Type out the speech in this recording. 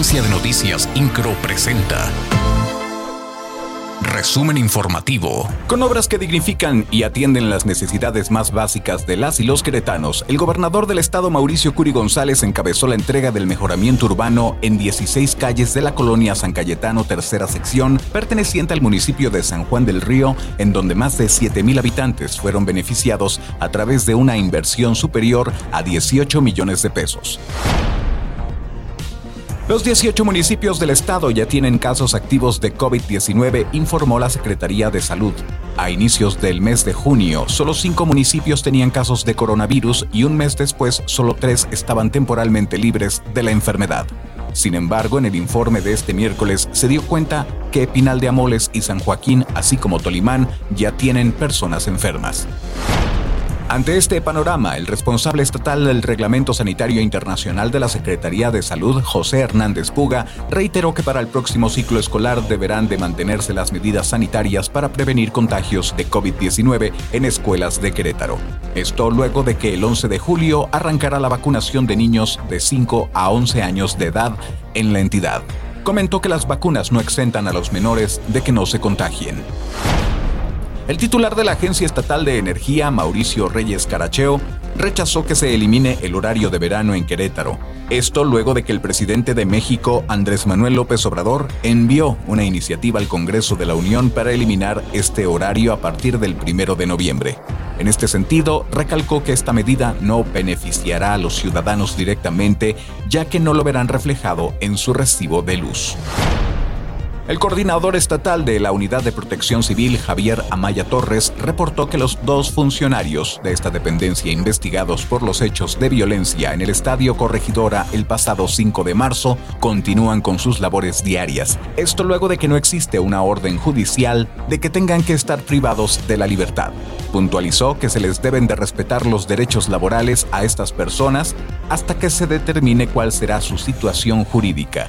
Agencia de Noticias Incro presenta. Resumen informativo. Con obras que dignifican y atienden las necesidades más básicas de las y los queretanos, el gobernador del estado Mauricio Curi González encabezó la entrega del mejoramiento urbano en 16 calles de la colonia San Cayetano, tercera sección, perteneciente al municipio de San Juan del Río, en donde más de 7.000 habitantes fueron beneficiados a través de una inversión superior a 18 millones de pesos. Los 18 municipios del estado ya tienen casos activos de COVID-19, informó la Secretaría de Salud. A inicios del mes de junio, solo cinco municipios tenían casos de coronavirus y un mes después solo tres estaban temporalmente libres de la enfermedad. Sin embargo, en el informe de este miércoles se dio cuenta que Pinal de Amoles y San Joaquín, así como Tolimán, ya tienen personas enfermas. Ante este panorama, el responsable estatal del Reglamento Sanitario Internacional de la Secretaría de Salud, José Hernández Puga, reiteró que para el próximo ciclo escolar deberán de mantenerse las medidas sanitarias para prevenir contagios de COVID-19 en escuelas de Querétaro. Esto luego de que el 11 de julio arrancará la vacunación de niños de 5 a 11 años de edad en la entidad. Comentó que las vacunas no exentan a los menores de que no se contagien. El titular de la Agencia Estatal de Energía, Mauricio Reyes Caracheo, rechazó que se elimine el horario de verano en Querétaro. Esto luego de que el presidente de México, Andrés Manuel López Obrador, envió una iniciativa al Congreso de la Unión para eliminar este horario a partir del primero de noviembre. En este sentido, recalcó que esta medida no beneficiará a los ciudadanos directamente, ya que no lo verán reflejado en su recibo de luz. El coordinador estatal de la Unidad de Protección Civil, Javier Amaya Torres, reportó que los dos funcionarios de esta dependencia investigados por los hechos de violencia en el Estadio Corregidora el pasado 5 de marzo continúan con sus labores diarias. Esto luego de que no existe una orden judicial de que tengan que estar privados de la libertad. Puntualizó que se les deben de respetar los derechos laborales a estas personas hasta que se determine cuál será su situación jurídica.